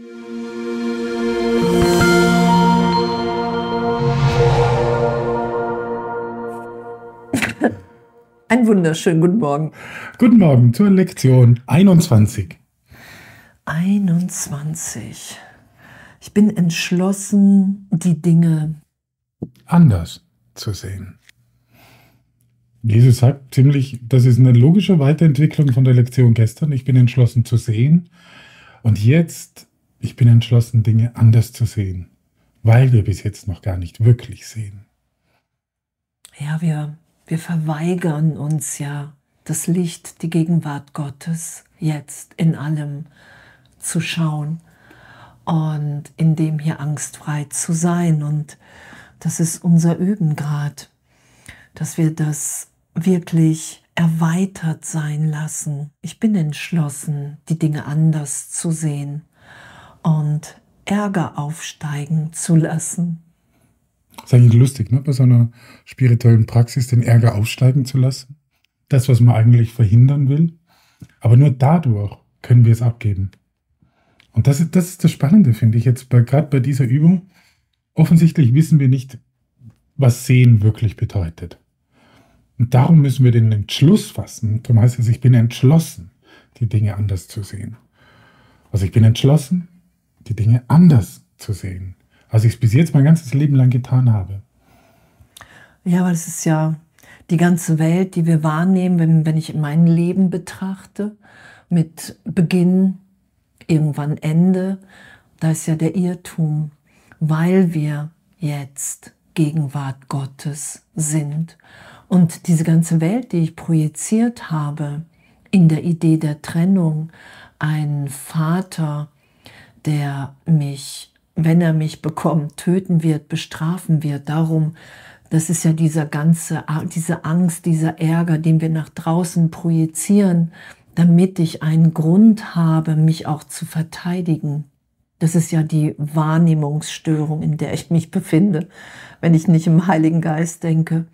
Einen wunderschönen guten Morgen. Guten Morgen zur Lektion 21. 21. Ich bin entschlossen, die Dinge anders zu sehen. Jesus sagt ziemlich, das ist eine logische Weiterentwicklung von der Lektion gestern. Ich bin entschlossen zu sehen. Und jetzt, ich bin entschlossen, Dinge anders zu sehen, weil wir bis jetzt noch gar nicht wirklich sehen. Ja, wir, wir verweigern uns ja das Licht, die Gegenwart Gottes jetzt in allem zu schauen und in dem hier angstfrei zu sein. Und das ist unser Üben gerade, dass wir das wirklich erweitert sein lassen. Ich bin entschlossen, die Dinge anders zu sehen und Ärger aufsteigen zu lassen. Das ist eigentlich lustig, ne? bei so einer spirituellen Praxis den Ärger aufsteigen zu lassen. Das, was man eigentlich verhindern will. Aber nur dadurch können wir es abgeben. Und das ist das, ist das Spannende, finde ich jetzt, gerade bei dieser Übung. Offensichtlich wissen wir nicht, was Sehen wirklich bedeutet. Und darum müssen wir den Entschluss fassen. Darum heißt es, ich bin entschlossen, die Dinge anders zu sehen. Also ich bin entschlossen, die Dinge anders zu sehen, als ich es bis jetzt mein ganzes Leben lang getan habe. Ja, weil es ist ja die ganze Welt, die wir wahrnehmen, wenn, wenn ich mein Leben betrachte, mit Beginn, irgendwann Ende, da ist ja der Irrtum, weil wir jetzt Gegenwart Gottes sind und diese ganze Welt, die ich projiziert habe, in der Idee der Trennung, ein Vater, der mich, wenn er mich bekommt, töten wird, bestrafen wird, darum, das ist ja dieser ganze, diese Angst, dieser Ärger, den wir nach draußen projizieren, damit ich einen Grund habe, mich auch zu verteidigen. Das ist ja die Wahrnehmungsstörung, in der ich mich befinde, wenn ich nicht im Heiligen Geist denke.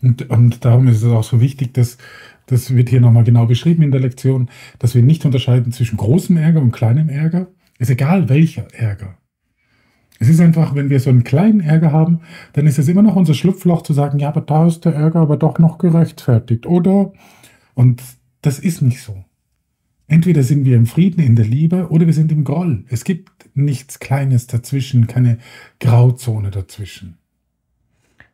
Und, und darum ist es auch so wichtig, dass das wird hier nochmal genau beschrieben in der Lektion, dass wir nicht unterscheiden zwischen großem Ärger und kleinem Ärger. Ist egal welcher Ärger. Es ist einfach, wenn wir so einen kleinen Ärger haben, dann ist es immer noch unser Schlupfloch zu sagen, ja, aber da ist der Ärger aber doch noch gerechtfertigt, oder? Und das ist nicht so. Entweder sind wir im Frieden, in der Liebe, oder wir sind im Groll. Es gibt nichts Kleines dazwischen, keine Grauzone dazwischen.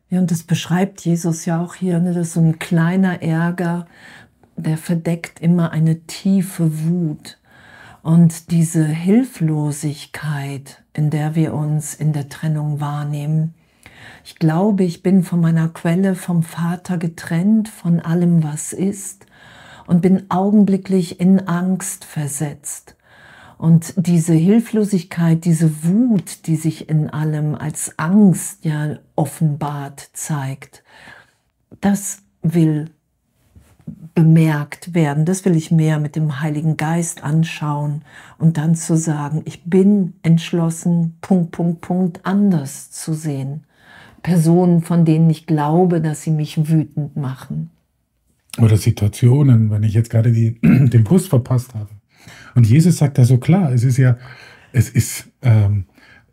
Ja, und das beschreibt Jesus ja auch hier, ne, dass so ein kleiner Ärger, der verdeckt immer eine tiefe Wut. Und diese Hilflosigkeit, in der wir uns in der Trennung wahrnehmen. Ich glaube, ich bin von meiner Quelle, vom Vater getrennt, von allem, was ist, und bin augenblicklich in Angst versetzt. Und diese Hilflosigkeit, diese Wut, die sich in allem als Angst ja offenbart zeigt, das will bemerkt werden. Das will ich mehr mit dem Heiligen Geist anschauen und dann zu sagen, ich bin entschlossen, Punkt, Punkt, Punkt, anders zu sehen. Personen, von denen ich glaube, dass sie mich wütend machen. Oder Situationen, wenn ich jetzt gerade die, den Bus verpasst habe und Jesus sagt da so klar, es ist ja, es ist ähm,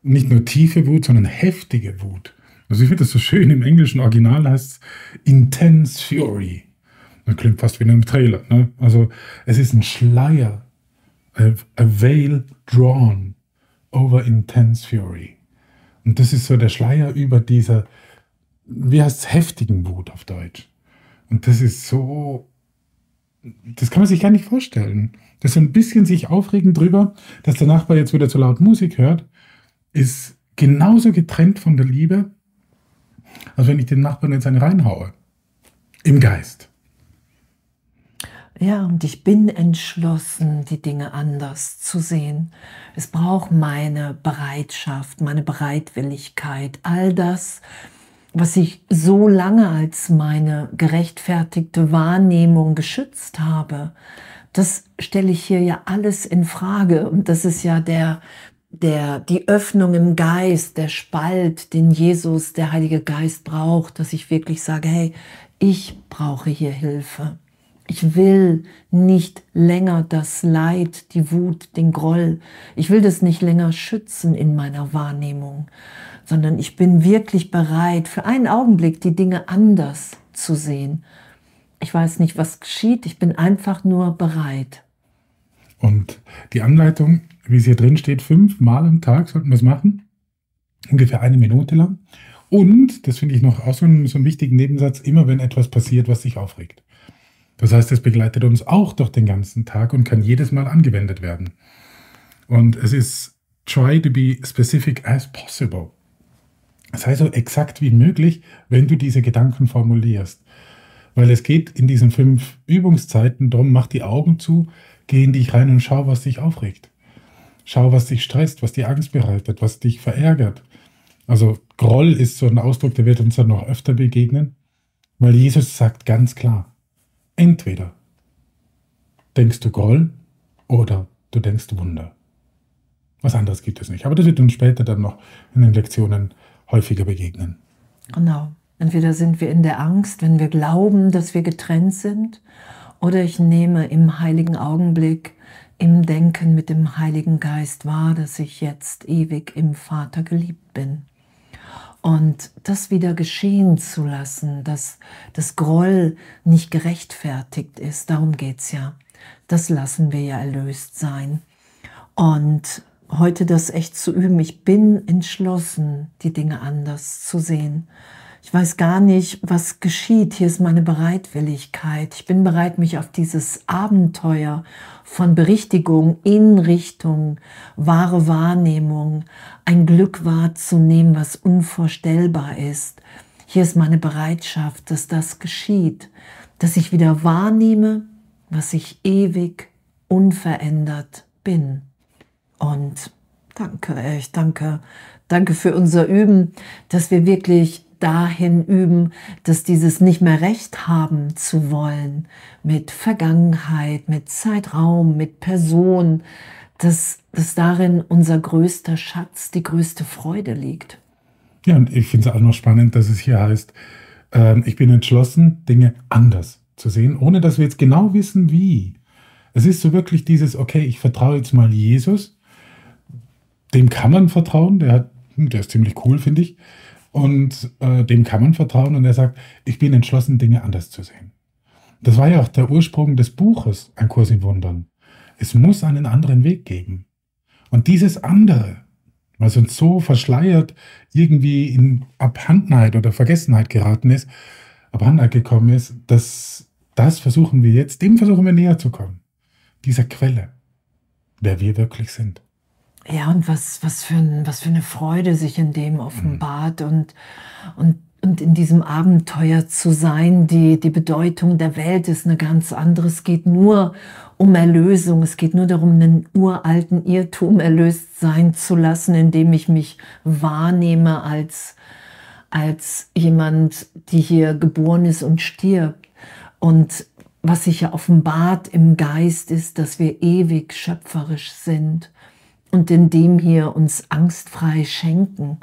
nicht nur tiefe Wut, sondern heftige Wut. Also ich finde das so schön, im englischen Original heißt es Intense Fury. Das klingt fast wie in einem Trailer. Ne? Also es ist ein Schleier, a, a veil drawn over intense fury. Und das ist so der Schleier über dieser, wie heißt es, heftigen Wut auf Deutsch. Und das ist so das kann man sich gar nicht vorstellen. Das ist ein bisschen sich aufregen drüber, dass der Nachbar jetzt wieder zu laut Musik hört, ist genauso getrennt von der Liebe, als wenn ich den Nachbarn jetzt einen reinhaue. Im Geist. Ja, und ich bin entschlossen, die Dinge anders zu sehen. Es braucht meine Bereitschaft, meine Bereitwilligkeit, all das, was ich so lange als meine gerechtfertigte Wahrnehmung geschützt habe, das stelle ich hier ja alles in Frage. Und das ist ja der, der, die Öffnung im Geist, der Spalt, den Jesus, der Heilige Geist braucht, dass ich wirklich sage, hey, ich brauche hier Hilfe. Ich will nicht länger das Leid, die Wut, den Groll. Ich will das nicht länger schützen in meiner Wahrnehmung, sondern ich bin wirklich bereit, für einen Augenblick die Dinge anders zu sehen. Ich weiß nicht, was geschieht. Ich bin einfach nur bereit. Und die Anleitung, wie es hier drin steht, fünfmal am Tag sollten wir es machen. Ungefähr eine Minute lang. Und, das finde ich noch auch so einen, so einen wichtigen Nebensatz, immer wenn etwas passiert, was dich aufregt. Das heißt, es begleitet uns auch durch den ganzen Tag und kann jedes Mal angewendet werden. Und es ist try to be specific as possible. Sei so exakt wie möglich, wenn du diese Gedanken formulierst. Weil es geht in diesen fünf Übungszeiten darum, mach die Augen zu, geh in dich rein und schau, was dich aufregt. Schau, was dich stresst, was dir Angst bereitet, was dich verärgert. Also Groll ist so ein Ausdruck, der wird uns dann noch öfter begegnen, weil Jesus sagt ganz klar, Entweder denkst du Groll oder du denkst Wunder. Was anderes gibt es nicht. Aber das wird uns später dann noch in den Lektionen häufiger begegnen. Genau. Entweder sind wir in der Angst, wenn wir glauben, dass wir getrennt sind, oder ich nehme im heiligen Augenblick, im Denken mit dem Heiligen Geist wahr, dass ich jetzt ewig im Vater geliebt bin. Und das wieder geschehen zu lassen, dass das Groll nicht gerechtfertigt ist, darum geht es ja. Das lassen wir ja erlöst sein. Und heute das echt zu üben, ich bin entschlossen, die Dinge anders zu sehen. Ich weiß gar nicht, was geschieht. Hier ist meine Bereitwilligkeit. Ich bin bereit, mich auf dieses Abenteuer von Berichtigung in Richtung wahre Wahrnehmung, ein Glück wahrzunehmen, was unvorstellbar ist. Hier ist meine Bereitschaft, dass das geschieht, dass ich wieder wahrnehme, was ich ewig unverändert bin. Und danke, echt, danke, danke für unser Üben, dass wir wirklich dahin üben, dass dieses nicht mehr Recht haben zu wollen mit Vergangenheit, mit Zeitraum, mit Person, dass, dass darin unser größter Schatz, die größte Freude liegt. Ja, und ich finde es auch noch spannend, dass es hier heißt, äh, ich bin entschlossen, Dinge anders zu sehen, ohne dass wir jetzt genau wissen, wie. Es ist so wirklich dieses, okay, ich vertraue jetzt mal Jesus, dem kann man vertrauen, der, hat, der ist ziemlich cool, finde ich und äh, dem kann man vertrauen und er sagt, ich bin entschlossen, Dinge anders zu sehen. Das war ja auch der Ursprung des Buches Ein Kurs in Wundern. Es muss einen anderen Weg geben. Und dieses andere, was uns so verschleiert irgendwie in Abhandenheit oder Vergessenheit geraten ist, Abhandenheit gekommen ist, das, das versuchen wir jetzt, dem versuchen wir näher zu kommen. Dieser Quelle, wer wir wirklich sind. Ja, und was, was, für ein, was für eine Freude sich in dem offenbart und, und, und in diesem Abenteuer zu sein. Die, die Bedeutung der Welt ist eine ganz andere. Es geht nur um Erlösung. Es geht nur darum, einen uralten Irrtum erlöst sein zu lassen, indem ich mich wahrnehme als, als jemand, die hier geboren ist und stirbt. Und was sich ja offenbart im Geist ist, dass wir ewig schöpferisch sind und in dem hier uns angstfrei schenken.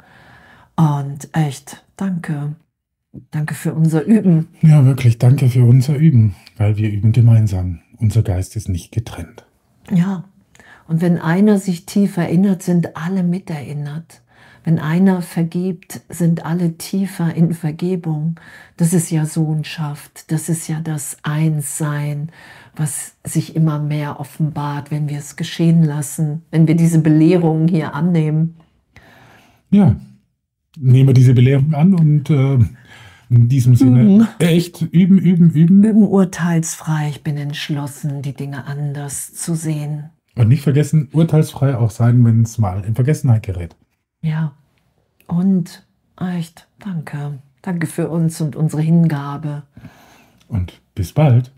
Und echt, danke. Danke für unser Üben. Ja, wirklich, danke für unser Üben, weil wir üben gemeinsam. Unser Geist ist nicht getrennt. Ja, und wenn einer sich tief erinnert, sind alle miterinnert. Wenn einer vergibt, sind alle tiefer in Vergebung. Das ist ja Sohnschaft, das ist ja das Einssein, was sich immer mehr offenbart, wenn wir es geschehen lassen, wenn wir diese Belehrungen hier annehmen. Ja, nehmen wir diese Belehrung an und äh, in diesem Sinne mhm. echt üben, üben, üben. Üben urteilsfrei. Ich bin entschlossen, die Dinge anders zu sehen. Und nicht vergessen, urteilsfrei auch sein, wenn es mal in Vergessenheit gerät. Ja, und echt, danke. Danke für uns und unsere Hingabe. Und bis bald.